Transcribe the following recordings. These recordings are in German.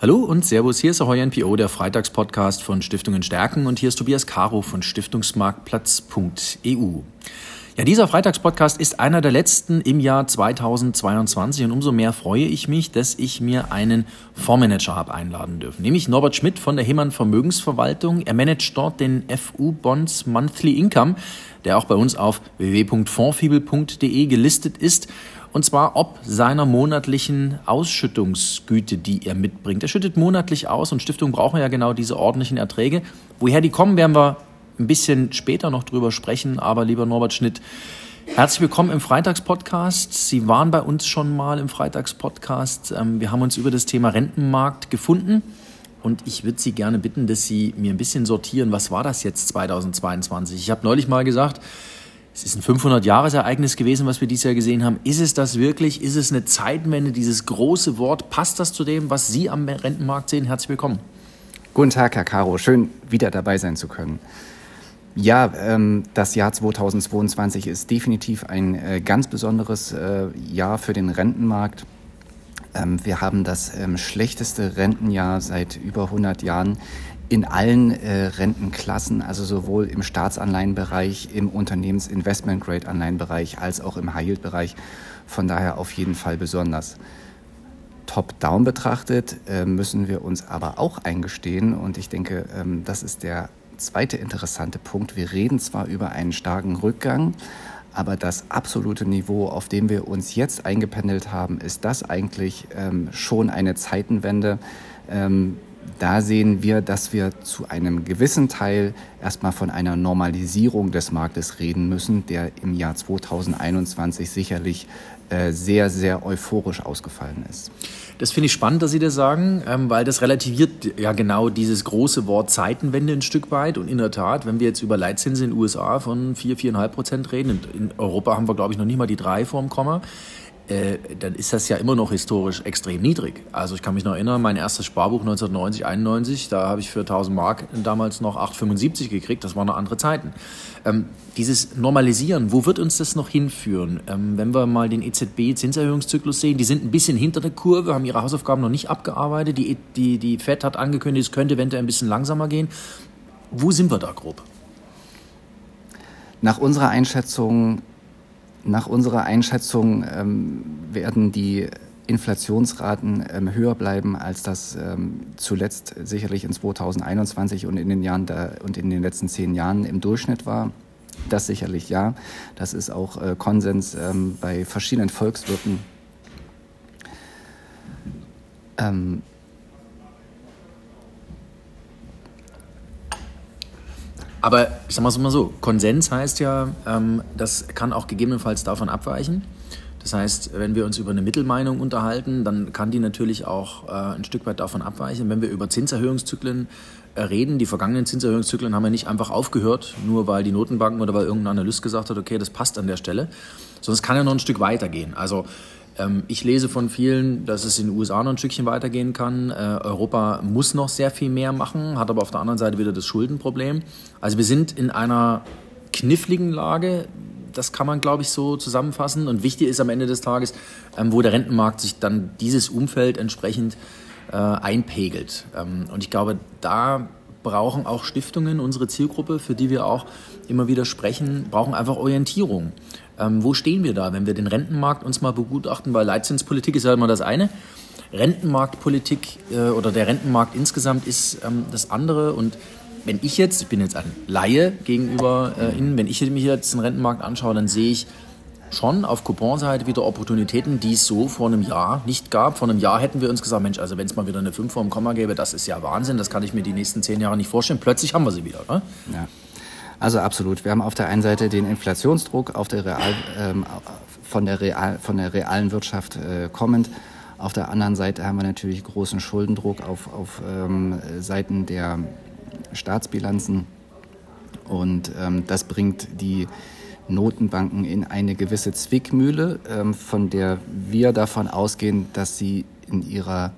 Hallo und Servus, hier ist Ahoy NPO, der Freitagspodcast von Stiftungen Stärken und hier ist Tobias Caro von Stiftungsmarktplatz.eu. Ja, dieser Freitagspodcast ist einer der letzten im Jahr 2022 und umso mehr freue ich mich, dass ich mir einen Fondsmanager habe einladen dürfen, nämlich Norbert Schmidt von der Himmann Vermögensverwaltung. Er managt dort den FU Bonds Monthly Income, der auch bei uns auf www.fondsfibel.de gelistet ist und zwar ob seiner monatlichen Ausschüttungsgüte, die er mitbringt. Er schüttet monatlich aus und Stiftungen brauchen ja genau diese ordentlichen Erträge. Woher die kommen, werden wir ein bisschen später noch drüber sprechen. Aber lieber Norbert Schnitt, herzlich willkommen im Freitagspodcast. Sie waren bei uns schon mal im Freitagspodcast. Ähm, wir haben uns über das Thema Rentenmarkt gefunden. Und ich würde Sie gerne bitten, dass Sie mir ein bisschen sortieren, was war das jetzt 2022? Ich habe neulich mal gesagt, es ist ein 500-Jahres-Ereignis gewesen, was wir dieses Jahr gesehen haben. Ist es das wirklich? Ist es eine Zeitwende? Dieses große Wort, passt das zu dem, was Sie am Rentenmarkt sehen? Herzlich willkommen. Guten Tag, Herr Caro. Schön, wieder dabei sein zu können. Ja, ähm, das Jahr 2022 ist definitiv ein äh, ganz besonderes äh, Jahr für den Rentenmarkt. Ähm, wir haben das ähm, schlechteste Rentenjahr seit über 100 Jahren in allen äh, Rentenklassen, also sowohl im Staatsanleihenbereich, im Unternehmens-Investment-Grade-Anleihenbereich als auch im High-Yield-Bereich. Von daher auf jeden Fall besonders. Top-down betrachtet äh, müssen wir uns aber auch eingestehen, und ich denke, ähm, das ist der zweite interessante Punkt. Wir reden zwar über einen starken Rückgang, aber das absolute Niveau, auf dem wir uns jetzt eingependelt haben, ist das eigentlich ähm, schon eine Zeitenwende. Ähm, da sehen wir, dass wir zu einem gewissen Teil erstmal von einer Normalisierung des Marktes reden müssen, der im Jahr 2021 sicherlich äh, sehr, sehr euphorisch ausgefallen ist. Das finde ich spannend, dass Sie das sagen, ähm, weil das relativiert ja genau dieses große Wort Zeitenwende ein Stück weit. Und in der Tat, wenn wir jetzt über Leitzinsen in den USA von 4, 4,5 Prozent reden, in Europa haben wir, glaube ich, noch nicht mal die drei vorm Komma, äh, dann ist das ja immer noch historisch extrem niedrig. Also ich kann mich noch erinnern, mein erstes Sparbuch 1990, 91, da habe ich für 1000 Mark damals noch 8,75 gekriegt. Das waren noch andere Zeiten. Ähm, dieses Normalisieren, wo wird uns das noch hinführen? Ähm, wenn wir mal den EZB-Zinserhöhungszyklus sehen, die sind ein bisschen hinter der Kurve, haben ihre Hausaufgaben noch nicht abgearbeitet. Die, die, die FED hat angekündigt, es könnte eventuell ein bisschen langsamer gehen. Wo sind wir da grob? Nach unserer Einschätzung nach unserer Einschätzung ähm, werden die Inflationsraten ähm, höher bleiben, als das ähm, zuletzt sicherlich in 2021 und in den Jahren da, und in den letzten zehn Jahren im Durchschnitt war. Das sicherlich ja. Das ist auch äh, Konsens ähm, bei verschiedenen Volkswirten. Aber ich sag mal so, Konsens heißt ja, ähm, das kann auch gegebenenfalls davon abweichen. Das heißt, wenn wir uns über eine Mittelmeinung unterhalten, dann kann die natürlich auch äh, ein Stück weit davon abweichen. Wenn wir über Zinserhöhungszyklen äh, reden, die vergangenen Zinserhöhungszyklen haben ja nicht einfach aufgehört, nur weil die Notenbanken oder weil irgendein Analyst gesagt hat, okay, das passt an der Stelle, sondern es kann ja noch ein Stück weitergehen. Also ähm, ich lese von vielen, dass es in den USA noch ein Stückchen weitergehen kann. Äh, Europa muss noch sehr viel mehr machen, hat aber auf der anderen Seite wieder das Schuldenproblem. Also wir sind in einer kniffligen Lage. Das kann man, glaube ich, so zusammenfassen. Und wichtig ist am Ende des Tages, ähm, wo der Rentenmarkt sich dann dieses Umfeld entsprechend äh, einpegelt. Ähm, und ich glaube, da brauchen auch Stiftungen, unsere Zielgruppe, für die wir auch immer wieder sprechen, brauchen einfach Orientierung. Ähm, wo stehen wir da, wenn wir den Rentenmarkt uns mal begutachten? Weil Leitzinspolitik ist ja immer das eine. Rentenmarktpolitik äh, oder der Rentenmarkt insgesamt ist ähm, das andere. Und wenn ich jetzt, ich bin jetzt ein Laie gegenüber äh, Ihnen, wenn ich mich jetzt den Rentenmarkt anschaue, dann sehe ich schon auf Couponseite wieder Opportunitäten, die es so vor einem Jahr nicht gab. Vor einem Jahr hätten wir uns gesagt, Mensch, also wenn es mal wieder eine 5 vor dem Komma gäbe, das ist ja Wahnsinn, das kann ich mir die nächsten zehn Jahre nicht vorstellen. Plötzlich haben wir sie wieder. Ne? Ja. Also absolut. Wir haben auf der einen Seite den Inflationsdruck auf der Real, ähm, von, der Real, von der realen Wirtschaft äh, kommend. Auf der anderen Seite haben wir natürlich großen Schuldendruck auf, auf ähm, Seiten der Staatsbilanzen. Und ähm, das bringt die Notenbanken in eine gewisse Zwickmühle, ähm, von der wir davon ausgehen, dass sie in ihrer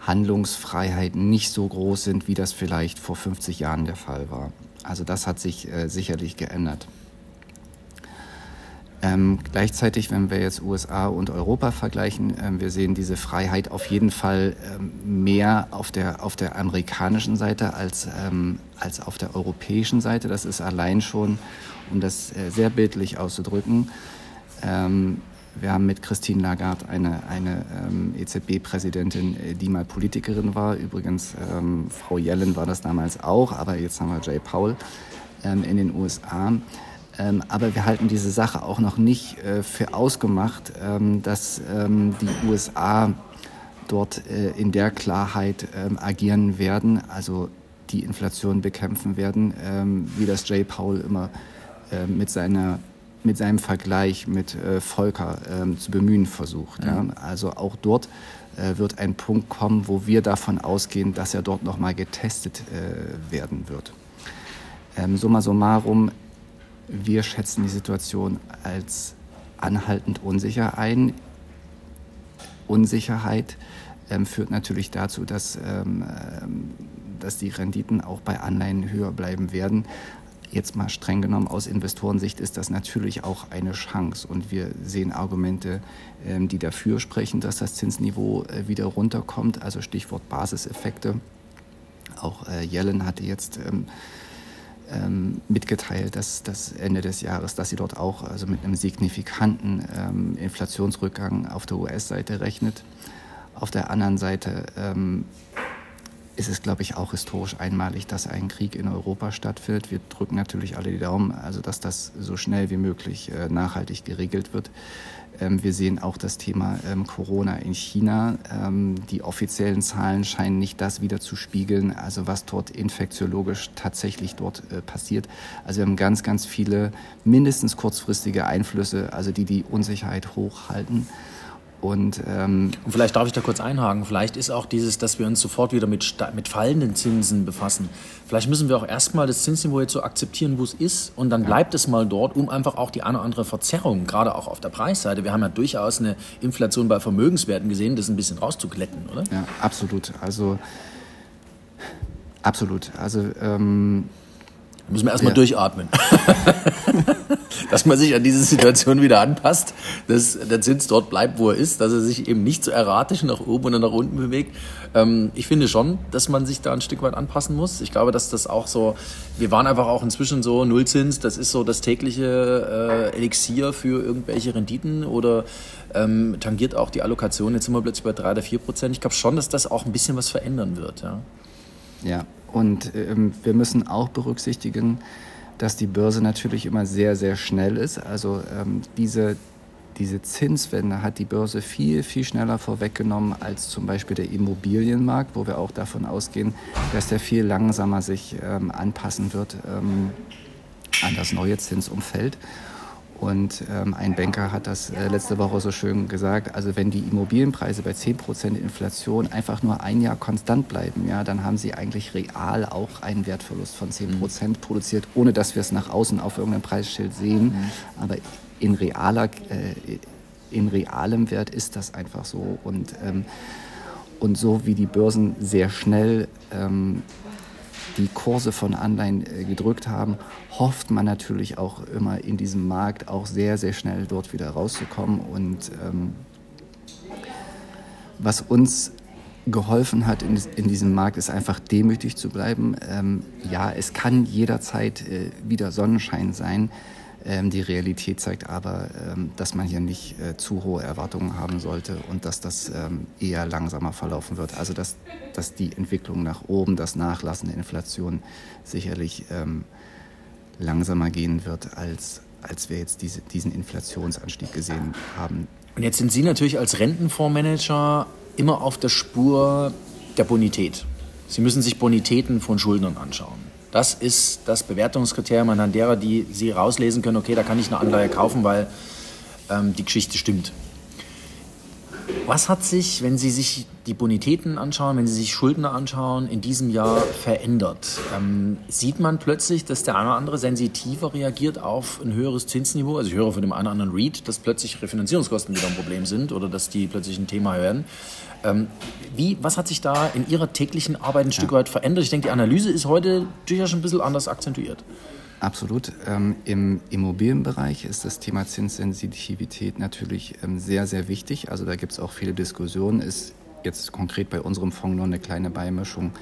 Handlungsfreiheit nicht so groß sind, wie das vielleicht vor 50 Jahren der Fall war. Also das hat sich äh, sicherlich geändert. Ähm, gleichzeitig, wenn wir jetzt USA und Europa vergleichen, ähm, wir sehen diese Freiheit auf jeden Fall ähm, mehr auf der, auf der amerikanischen Seite als, ähm, als auf der europäischen Seite. Das ist allein schon, um das äh, sehr bildlich auszudrücken, ähm, wir haben mit Christine Lagarde eine, eine ähm, EZB-Präsidentin, äh, die mal Politikerin war. Übrigens, ähm, Frau Yellen war das damals auch, aber jetzt haben wir Jay Powell ähm, in den USA. Ähm, aber wir halten diese Sache auch noch nicht äh, für ausgemacht, ähm, dass ähm, die USA dort äh, in der Klarheit agieren werden, also die Inflation bekämpfen werden, wie das Jay Powell immer mit seiner mit seinem Vergleich mit äh, Volker ähm, zu bemühen versucht. Mhm. Ja. Also auch dort äh, wird ein Punkt kommen, wo wir davon ausgehen, dass er dort nochmal getestet äh, werden wird. Ähm, summa summarum, wir schätzen die Situation als anhaltend unsicher ein. Unsicherheit ähm, führt natürlich dazu, dass, ähm, ähm, dass die Renditen auch bei Anleihen höher bleiben werden. Jetzt mal streng genommen aus Investorensicht ist das natürlich auch eine Chance. Und wir sehen Argumente, ähm, die dafür sprechen, dass das Zinsniveau äh, wieder runterkommt. Also Stichwort Basiseffekte. Auch äh, Yellen hatte jetzt ähm, ähm, mitgeteilt, dass das Ende des Jahres, dass sie dort auch also mit einem signifikanten Inflationsrückgang auf der US-Seite rechnet. Auf der anderen Seite ist es, glaube ich, auch historisch einmalig, dass ein Krieg in Europa stattfindet. Wir drücken natürlich alle die Daumen, also dass das so schnell wie möglich äh, nachhaltig geregelt wird. Ähm, wir sehen auch das Thema ähm, Corona in China. Ähm, die offiziellen Zahlen scheinen nicht das wieder zu spiegeln, also was dort infektiologisch tatsächlich dort äh, passiert. Also wir haben ganz, ganz viele mindestens kurzfristige Einflüsse, also die die Unsicherheit hochhalten. Und, ähm, und vielleicht darf ich da kurz einhaken. Vielleicht ist auch dieses, dass wir uns sofort wieder mit, mit fallenden Zinsen befassen. Vielleicht müssen wir auch erstmal das Zinsniveau jetzt so akzeptieren, wo es ist. Und dann bleibt es mal dort, um einfach auch die eine oder andere Verzerrung, gerade auch auf der Preisseite. Wir haben ja durchaus eine Inflation bei Vermögenswerten gesehen, das ein bisschen rauszuglätten, oder? Ja, absolut. Also, absolut. Also, ähm, müssen wir erstmal ja. durchatmen. dass man sich an diese Situation wieder anpasst, dass der Zins dort bleibt, wo er ist, dass er sich eben nicht so erratisch nach oben oder nach unten bewegt. Ähm, ich finde schon, dass man sich da ein Stück weit anpassen muss. Ich glaube, dass das auch so, wir waren einfach auch inzwischen so Nullzins, das ist so das tägliche äh, Elixier für irgendwelche Renditen oder ähm, tangiert auch die Allokation. Jetzt sind wir plötzlich bei drei oder vier Prozent. Ich glaube schon, dass das auch ein bisschen was verändern wird. Ja. Ja, und ähm, wir müssen auch berücksichtigen, dass die Börse natürlich immer sehr, sehr schnell ist. Also ähm, diese, diese Zinswende hat die Börse viel, viel schneller vorweggenommen als zum Beispiel der Immobilienmarkt, wo wir auch davon ausgehen, dass der viel langsamer sich ähm, anpassen wird ähm, an das neue Zinsumfeld. Und ähm, ein Banker hat das äh, letzte Woche so schön gesagt, also wenn die Immobilienpreise bei 10% Inflation einfach nur ein Jahr konstant bleiben, ja, dann haben sie eigentlich real auch einen Wertverlust von 10% mhm. produziert, ohne dass wir es nach außen auf irgendeinem Preisschild sehen. Mhm. Aber in, realer, äh, in realem Wert ist das einfach so. Und, ähm, und so wie die Börsen sehr schnell ähm, die Kurse von Anleihen äh, gedrückt haben, hofft man natürlich auch immer in diesem Markt auch sehr, sehr schnell dort wieder rauszukommen. Und ähm, was uns geholfen hat in, in, diesem Markt, ist einfach demütig zu bleiben. Ähm, ja, es kann jederzeit äh, wieder Sonnenschein sein. Ähm, die Realität zeigt aber, ähm, dass man hier nicht äh, zu hohe Erwartungen haben sollte und dass das ähm, eher langsamer verlaufen wird. Also dass, dass die Entwicklung nach oben, das Nachlassen der Inflation sicherlich langsamer gehen wird, als, als wir jetzt diese, diesen Inflationsanstieg gesehen haben. Und jetzt sind Sie natürlich als Rentenfondsmanager immer auf der Spur der Bonität. Sie müssen sich Bonitäten von Schuldnern anschauen. Das ist das Bewertungskriterium anhand derer, die Sie rauslesen können, okay, da kann ich eine Anleihe kaufen, weil ähm, die Geschichte stimmt. Was hat sich, wenn Sie sich die Bonitäten anschauen, wenn Sie sich Schuldner anschauen, in diesem Jahr verändert? Ähm, sieht man plötzlich, dass der eine oder andere sensitiver reagiert auf ein höheres Zinsniveau? Also ich höre von dem einen oder anderen Read, dass plötzlich Refinanzierungskosten wieder ein Problem sind oder dass die plötzlich ein Thema werden. Ähm, wie, was hat sich da in Ihrer täglichen Arbeit ein Stück weit verändert? Ich denke, die Analyse ist heute durchaus schon ein bisschen anders akzentuiert. Absolut. Ähm, Im Immobilienbereich ist das Thema Zinssensitivität natürlich ähm, sehr, sehr wichtig. Also da gibt es auch viele Diskussionen. Ist jetzt konkret bei unserem Fonds nur eine kleine Beimischung.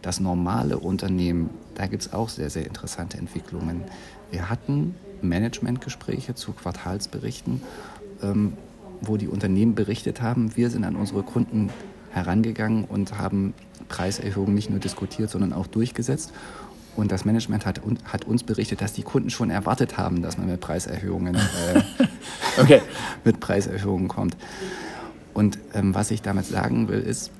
Das normale Unternehmen, da gibt es auch sehr, sehr interessante Entwicklungen. Wir hatten Managementgespräche zu Quartalsberichten, ähm, wo die Unternehmen berichtet haben, wir sind an unsere Kunden herangegangen und haben Preiserhöhungen nicht nur diskutiert, sondern auch durchgesetzt. Und das Management hat, hat, uns berichtet, dass die Kunden schon erwartet haben, dass man mit Preiserhöhungen, äh, okay. mit Preiserhöhungen kommt. Und ähm, was ich damit sagen will, ist,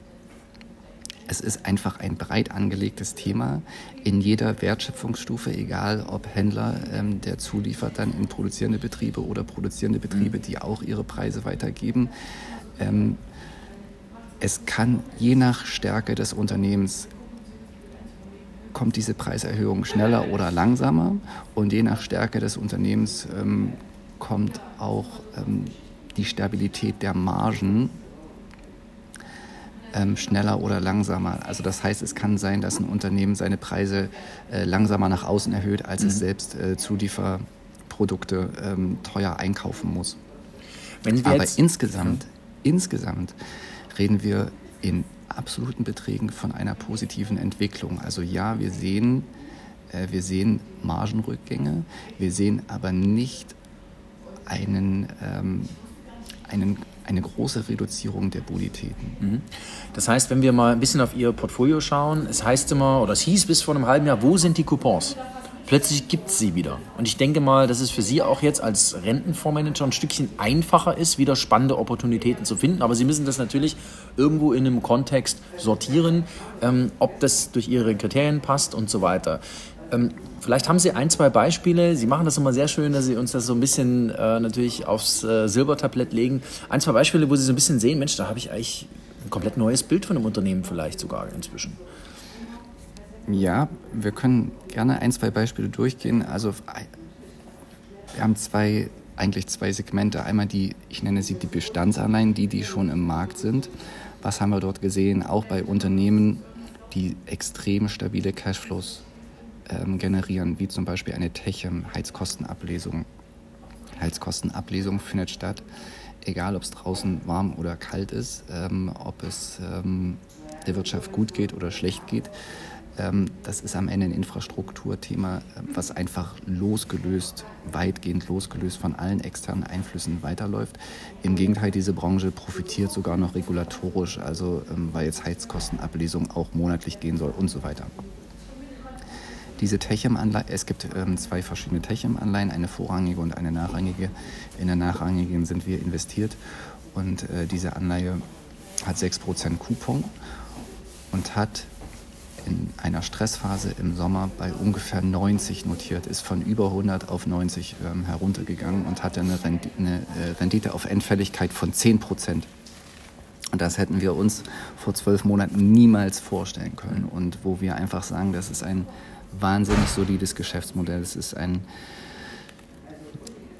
es ist einfach ein breit angelegtes Thema in jeder Wertschöpfungsstufe, egal ob Händler, ähm, der zuliefert dann in produzierende Betriebe oder produzierende Betriebe, mhm. die auch ihre Preise weitergeben. Ähm, es kann je nach Stärke des Unternehmens kommt diese Preiserhöhung schneller oder langsamer und je nach Stärke des Unternehmens ähm, kommt auch ähm, die Stabilität der Margen ähm, schneller oder langsamer. Also das heißt, es kann sein, dass ein Unternehmen seine Preise äh, langsamer nach außen erhöht, als mhm. es selbst äh, Zulieferprodukte ähm, teuer einkaufen muss. Aber insgesamt, insgesamt reden wir in absoluten Beträgen von einer positiven Entwicklung. Also ja, wir sehen, äh, wir sehen Margenrückgänge, wir sehen aber nicht einen, ähm, einen, eine große Reduzierung der Bonitäten. Mhm. Das heißt, wenn wir mal ein bisschen auf Ihr Portfolio schauen, es heißt immer, oder es hieß bis vor einem halben Jahr, wo sind die Coupons? Plötzlich gibt es sie wieder. Und ich denke mal, dass es für Sie auch jetzt als Rentenfondsmanager ein Stückchen einfacher ist, wieder spannende Opportunitäten zu finden. Aber Sie müssen das natürlich irgendwo in einem Kontext sortieren, ähm, ob das durch Ihre Kriterien passt und so weiter. Ähm, vielleicht haben Sie ein, zwei Beispiele. Sie machen das immer sehr schön, dass Sie uns das so ein bisschen äh, natürlich aufs äh, Silbertablett legen. Ein, zwei Beispiele, wo Sie so ein bisschen sehen, Mensch, da habe ich eigentlich ein komplett neues Bild von einem Unternehmen vielleicht sogar inzwischen. Ja, wir können gerne ein, zwei Beispiele durchgehen. Also wir haben zwei, eigentlich zwei Segmente. Einmal die, ich nenne sie die Bestandsanleihen, die, die schon im Markt sind. Was haben wir dort gesehen? Auch bei Unternehmen, die extrem stabile Cashflows ähm, generieren, wie zum Beispiel eine Techem, Heizkostenablesung. Heizkostenablesung findet statt, egal ob es draußen warm oder kalt ist, ähm, ob es ähm, der Wirtschaft gut geht oder schlecht geht. Ähm, das ist am Ende ein Infrastrukturthema, ähm, was einfach losgelöst, weitgehend losgelöst von allen externen Einflüssen weiterläuft. Im Gegenteil, diese Branche profitiert sogar noch regulatorisch, also ähm, weil jetzt Heizkostenablesung auch monatlich gehen soll und so weiter. Diese es gibt zwei verschiedene Techem-Anleihen, eine vorrangige und eine nachrangige. In der nachrangigen sind wir investiert und äh, diese Anleihe hat 6% Coupon und hat in einer Stressphase im Sommer bei ungefähr 90 notiert, ist von über 100 auf 90 ähm, heruntergegangen und hatte eine, Rendite, eine äh, Rendite auf Endfälligkeit von 10 Prozent. Und das hätten wir uns vor zwölf Monaten niemals vorstellen können. Und wo wir einfach sagen, das ist ein wahnsinnig solides Geschäftsmodell. Es ist ein,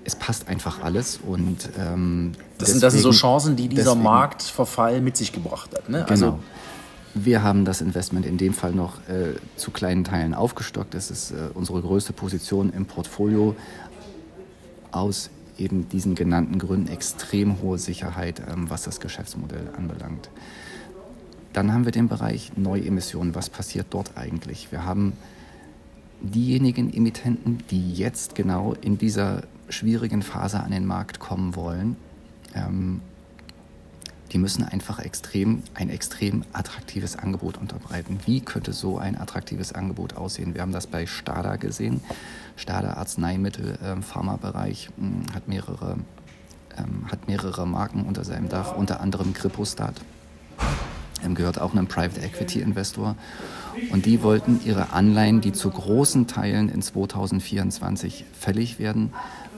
es passt einfach alles und ähm, das, deswegen, sind, das sind so Chancen, die dieser deswegen, Marktverfall mit sich gebracht hat. Ne? Also, genau. Wir haben das Investment in dem Fall noch äh, zu kleinen Teilen aufgestockt. Das ist äh, unsere größte Position im Portfolio aus eben diesen genannten Gründen extrem hohe Sicherheit, ähm, was das Geschäftsmodell anbelangt. Dann haben wir den Bereich Neuemissionen. Was passiert dort eigentlich? Wir haben diejenigen Emittenten, die jetzt genau in dieser schwierigen Phase an den Markt kommen wollen. Ähm, die müssen einfach extrem, ein extrem attraktives Angebot unterbreiten. Wie könnte so ein attraktives Angebot aussehen? Wir haben das bei Stada gesehen. Stada Arzneimittel, äh, Pharmabereich, mh, hm, hat mehrere, ähm, hat mehrere Marken unter seinem Dach, unter anderem Grippostat. Ähm, gehört auch einem Private Equity Investor. Und die wollten ihre Anleihen, die zu großen Teilen in 2024 fällig werden,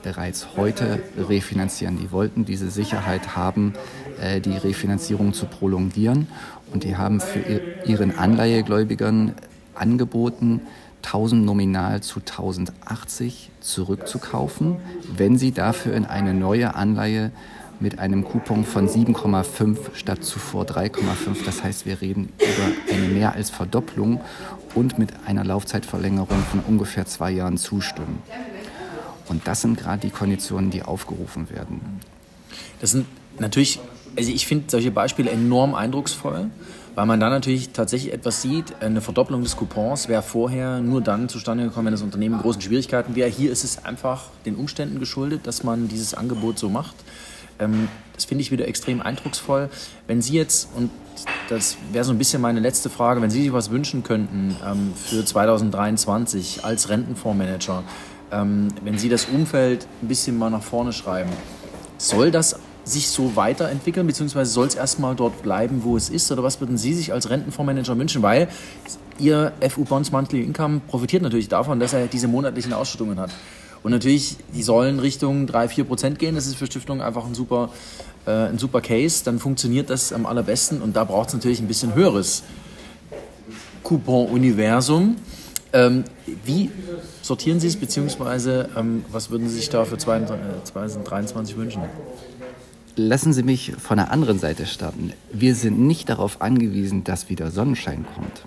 bereits heute refinanzieren. Die wollten diese Sicherheit haben, äh, die Refinanzierung zu prolongieren. Und die haben für ihren Anleihegläubigern angeboten, 1000 nominal zu 1080 zurückzukaufen, wenn sie dafür in eine neue Anleihe mit einem Coupon von 7,5 statt zuvor 3,5. Das heißt, wir reden über eine mehr als Verdopplung und mit einer Laufzeitverlängerung von ungefähr zwei Jahren zustimmen. Und das sind gerade die Konditionen, die aufgerufen werden. Das sind natürlich, also ich finde solche Beispiele enorm eindrucksvoll weil man dann natürlich tatsächlich etwas sieht. Eine Verdopplung des Coupons wäre vorher nur dann zustande gekommen, wenn das Unternehmen in großen Schwierigkeiten wäre. Hier ist es einfach den Umständen geschuldet, dass man dieses Angebot so macht. Ähm, das finde ich wieder extrem eindrucksvoll. Wenn Sie jetzt, und das wäre so ein bisschen meine letzte Frage, wenn Sie sich was wünschen könnten ähm, für 2023 als Rentenfondsmanager, ähm, wenn Sie das Umfeld ein bisschen mal nach vorne schreiben, soll das sich so weiterentwickeln, beziehungsweise soll es erstmal dort bleiben, wo es ist? Oder was würden Sie sich als Rentenfondsmanager wünschen? Weil Ihr FU Bonds Monthly Income profitiert natürlich davon, dass er diese monatlichen Ausschüttungen hat. Und natürlich, die sollen Richtung 3-4 Prozent gehen. Das ist für Stiftungen einfach ein super, äh, ein super Case. Dann funktioniert das am allerbesten. Und da braucht es natürlich ein bisschen höheres Coupon-Universum. Ähm, wie sortieren Sie es, beziehungsweise ähm, was würden Sie sich da für 2023 wünschen? Lassen Sie mich von der anderen Seite starten. Wir sind nicht darauf angewiesen, dass wieder Sonnenschein kommt.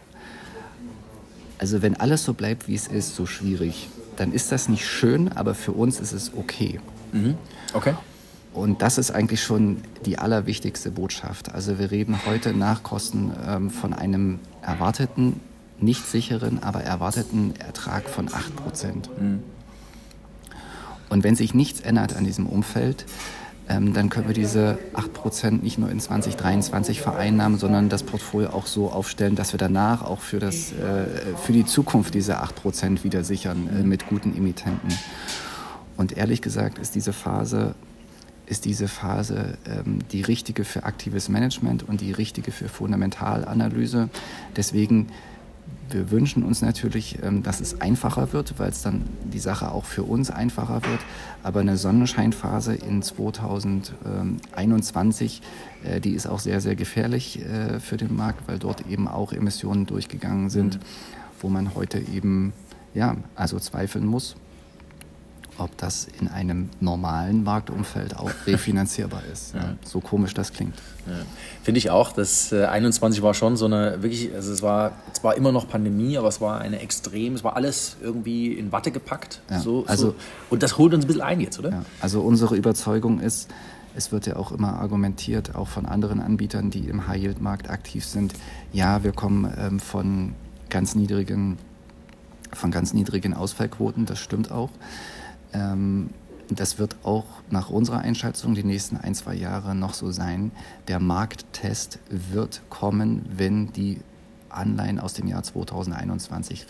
Also wenn alles so bleibt, wie es ist, so schwierig, dann ist das nicht schön, aber für uns ist es okay. Mhm. Okay. Und das ist eigentlich schon die allerwichtigste Botschaft. Also wir reden heute nach Kosten ähm, von einem erwarteten, nicht sicheren, aber erwarteten Ertrag von 8 Prozent. Mhm. Und wenn sich nichts ändert an diesem Umfeld, ähm, dann können wir diese 8% nicht nur in 2023 vereinnahmen, sondern das Portfolio auch so aufstellen, dass wir danach auch für, das, äh, für die Zukunft diese 8% wieder sichern äh, mit guten Emittenten. Und ehrlich gesagt ist diese Phase, ist diese Phase ähm, die richtige für aktives Management und die richtige für Fundamentalanalyse. Deswegen wir wünschen uns natürlich, ähm, dass es einfacher wird, weil es dann die Sache auch für uns einfacher wird. Aber eine Sonnenscheinphase in 2021, äh, die ist auch sehr, sehr gefährlich äh, für den Markt, weil dort eben auch Emissionen durchgegangen sind, mhm. wo man heute eben ja, also zweifeln muss, ob das in einem normalen Marktumfeld auch refinanzierbar ist. Ja. So komisch das klingt. Ja. Finde ich auch. Das äh, 21 war schon so eine wirklich, also es war zwar immer noch Pandemie, aber es war eine extrem, es war alles irgendwie in Watte gepackt. Ja. So, also, so. Und das holt uns ein bisschen ein jetzt, oder? Also unsere Überzeugung ist, es wird ja auch immer argumentiert, auch von anderen Anbietern, die im High-Yield-Markt aktiv sind, ja, wir kommen ähm, von ganz niedrigen von ganz niedrigen Ausfallquoten, das stimmt auch. Ähm, das wird auch nach unserer Einschätzung die nächsten ein, zwei Jahre noch so sein. Der Markttest wird kommen, wenn die Anleihen aus dem Jahr 2021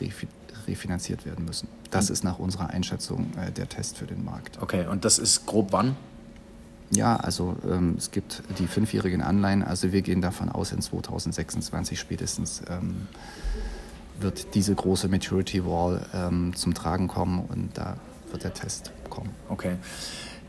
refinanziert werden müssen. Das ist nach unserer Einschätzung äh, der Test für den Markt. Okay, und das ist grob wann? Ja, also ähm, es gibt die fünfjährigen Anleihen. Also wir gehen davon aus, in 2026 spätestens ähm, wird diese große Maturity Wall ähm, zum Tragen kommen und da wird der Test kommen. Okay.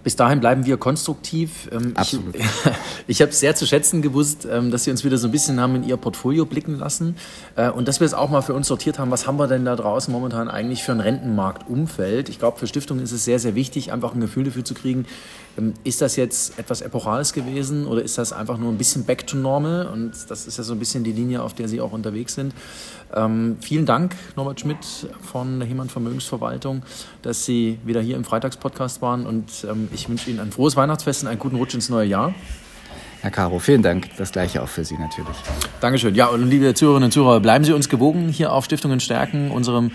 Bis dahin bleiben wir konstruktiv. Ähm, Absolut. Ich, ich habe es sehr zu schätzen gewusst, ähm, dass Sie uns wieder so ein bisschen haben in Ihr Portfolio blicken lassen äh, und dass wir es auch mal für uns sortiert haben, was haben wir denn da draußen momentan eigentlich für ein Rentenmarktumfeld. Ich glaube, für Stiftungen ist es sehr, sehr wichtig, einfach ein Gefühl dafür zu kriegen, ist das jetzt etwas Epochales gewesen oder ist das einfach nur ein bisschen back to normal? Und das ist ja so ein bisschen die Linie, auf der Sie auch unterwegs sind. Ähm, vielen Dank, Norbert Schmidt von der Hemann Vermögensverwaltung, dass Sie wieder hier im Freitagspodcast waren. Und ähm, ich wünsche Ihnen ein frohes Weihnachtsfest und einen guten Rutsch ins neue Jahr. Herr Caro, vielen Dank. Das gleiche auch für Sie natürlich. Dankeschön. Ja, und liebe Zuhörerinnen und Zuhörer, bleiben Sie uns gewogen hier auf Stiftungen stärken, unserem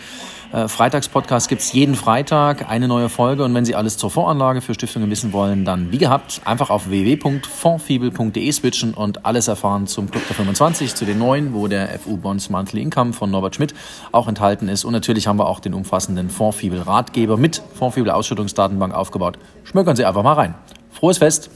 äh, Freitagspodcast gibt es jeden Freitag eine neue Folge und wenn Sie alles zur Voranlage für Stiftungen wissen wollen, dann wie gehabt einfach auf www.fondfibel.de switchen und alles erfahren zum Club der 25, zu den neuen, wo der FU Bonds Monthly Income von Norbert Schmidt auch enthalten ist. Und natürlich haben wir auch den umfassenden Fondfibel Ratgeber mit Fondfibel Ausschüttungsdatenbank aufgebaut. Schmökern Sie einfach mal rein. Frohes Fest!